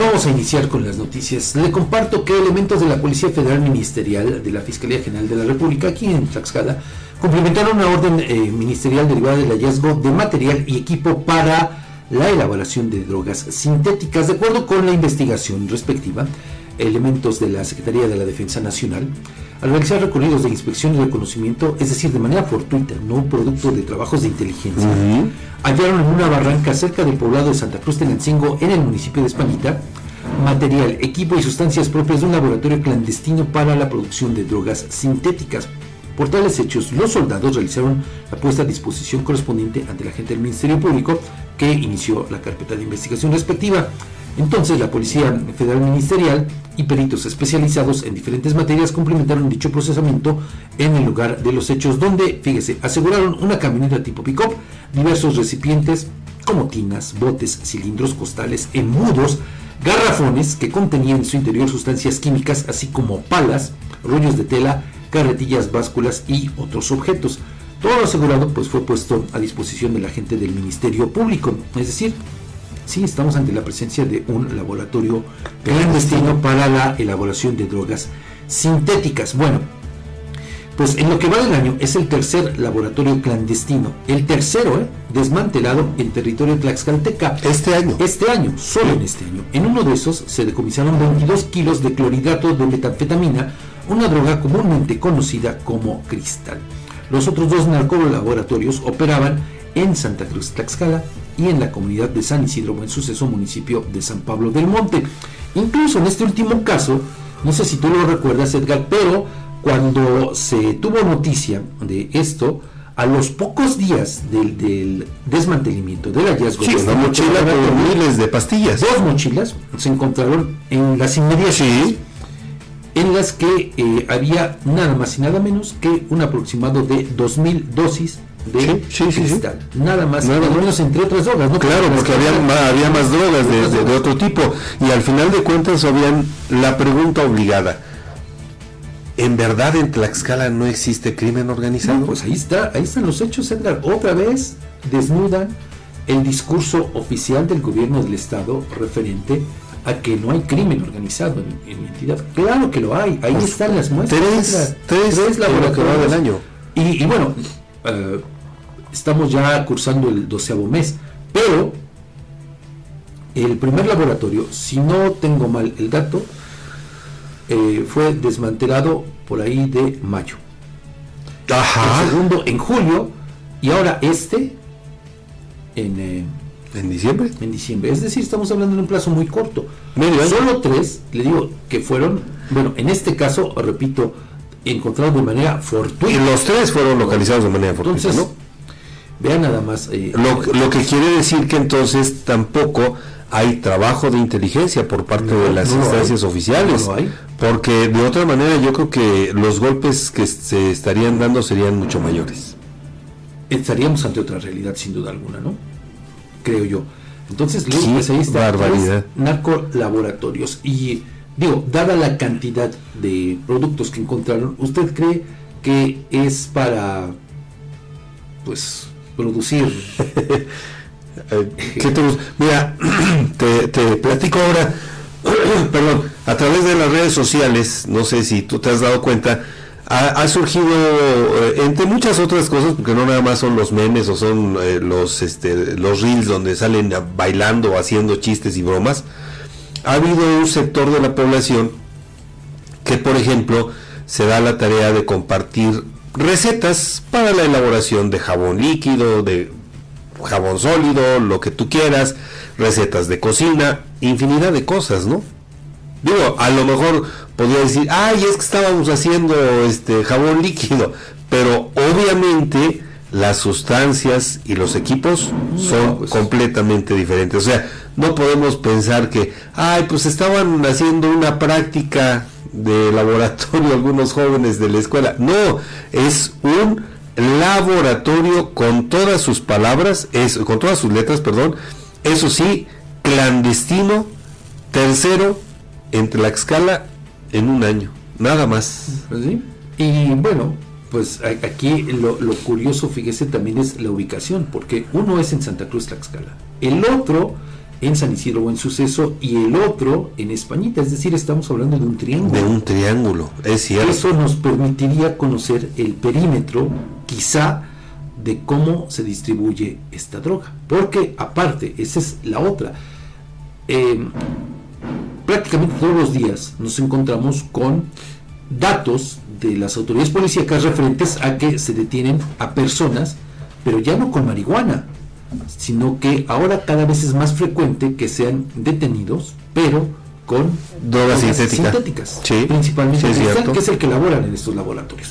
Vamos a iniciar con las noticias. Le comparto que elementos de la Policía Federal Ministerial de la Fiscalía General de la República aquí en Tlaxcala cumplimentaron una orden eh, ministerial derivada del hallazgo de material y equipo para la elaboración de drogas sintéticas. De acuerdo con la investigación respectiva, elementos de la Secretaría de la Defensa Nacional, al realizar recorridos de inspección y reconocimiento, es decir, de manera fortuita, no producto de trabajos de inteligencia, hallaron en una barranca cerca del poblado de Santa Cruz de Lancingo, en el municipio de Españita, material, equipo y sustancias propias de un laboratorio clandestino para la producción de drogas sintéticas. Por tales hechos, los soldados realizaron la puesta a disposición correspondiente ante la gente del Ministerio Público que inició la carpeta de investigación respectiva. Entonces, la Policía Federal Ministerial y peritos especializados en diferentes materias complementaron dicho procesamiento en el lugar de los hechos, donde, fíjese, aseguraron una camioneta tipo pick-up, diversos recipientes como tinas, botes, cilindros, costales, embudos, garrafones que contenían en su interior sustancias químicas, así como palas, rollos de tela, carretillas, básculas y otros objetos. Todo lo asegurado pues fue puesto a disposición de la gente del Ministerio Público, es decir, sí estamos ante la presencia de un laboratorio clandestino para la elaboración de drogas sintéticas. Bueno, pues en lo que va del año es el tercer laboratorio clandestino, el tercero ¿eh? desmantelado en territorio tlaxcalteca. Este año. Este año, solo en este año. En uno de esos se decomisaron 22 kilos de clorhidrato de metanfetamina, una droga comúnmente conocida como cristal. Los otros dos narcolaboratorios operaban en Santa Cruz Tlaxcala y en la comunidad de San Isidro Buen Suceso, municipio de San Pablo del Monte. Incluso en este último caso, no sé si tú lo recuerdas Edgar, pero cuando se tuvo noticia de esto, a los pocos días del, desmantelamiento del hallazgo sí, de una mochila con miles de pastillas. Dos mochilas se encontraron en las inmediaciones. En las que eh, había nada más y nada menos que un aproximado de 2.000 dosis de cristal. Nada más, nada menos entre otras drogas. ¿no? Claro, porque había, había más drogas de, de, otro tipo. Y al final de cuentas habían la pregunta obligada ¿En verdad en Tlaxcala no existe crimen organizado? No, pues ahí está, ahí están los hechos, Edgar. Otra vez desnudan el discurso oficial del gobierno del estado referente a que no hay crimen organizado en, mi entidad. Claro que lo hay, ahí pues, están las muestras. Tres, tres, tres laboratorios del año. Y, y bueno, uh, estamos ya cursando el doceavo mes, pero el primer laboratorio, si no tengo mal el dato, eh, fue desmantelado por ahí de mayo. Ajá. El segundo en julio y ahora este en, eh, en diciembre. En diciembre. Es decir, estamos hablando de un plazo muy corto. Solo tres, le digo, que fueron, bueno, en este caso, repito, encontrados de manera fortuita. Y los tres fueron localizados de manera fortuita, entonces, Vean nada más. Eh, lo, lo que quiere decir que entonces tampoco hay trabajo de inteligencia por parte de las instancias oficiales. Porque de otra manera yo creo que los golpes que se estarían dando serían mucho mayores. Estaríamos ante otra realidad sin duda alguna, ¿no? Creo yo. Entonces, pues ahí está barbaridad. narcolaboratorios. Y digo, dada la cantidad de productos que encontraron, ¿usted cree que es para pues producir ¿Qué te Mira, te, platico ahora, perdón, a través de las redes sociales, no sé si tú te has dado cuenta, ha, surgido, eh, entre muchas otras cosas, porque no nada más son los memes o son eh, los, este, los reels donde salen bailando, haciendo chistes y bromas, ha habido un sector de la población que, por ejemplo, se da la tarea de compartir recetas para la elaboración de jabón líquido, de jabón sólido, lo que tú quieras, recetas de cocina, infinidad de cosas, ¿no? Digo, a lo mejor podría decir, ay, es que estábamos haciendo este jabón líquido, pero obviamente las sustancias y los equipos son pues. completamente diferentes. O sea, no podemos pensar que, ay, pues estaban haciendo una práctica de laboratorio algunos jóvenes de la escuela. No, es un laboratorio con todas sus palabras, es, con todas sus letras, perdón, eso sí, clandestino, tercero entre la escala en un año, nada más. Pues y bueno, pues aquí lo, curioso, fíjese, también es la ubicación, porque uno es en Santa Cruz, Tlaxcala, el otro en San Isidro o en Suceso y el otro en Españita, es decir, estamos hablando de un triángulo. De un triángulo, es cierto. Eso nos permitiría conocer el perímetro, quizá, de cómo se distribuye esta droga. Porque aparte, esa es la otra. Eh, prácticamente todos los días nos encontramos con datos de las autoridades policíacas referentes a que se detienen a personas, pero ya no con marihuana, sino que ahora cada vez es más frecuente que sean detenidos, pero con drogas sintéticas, principalmente sí, que es el que elaboran en estos laboratorios.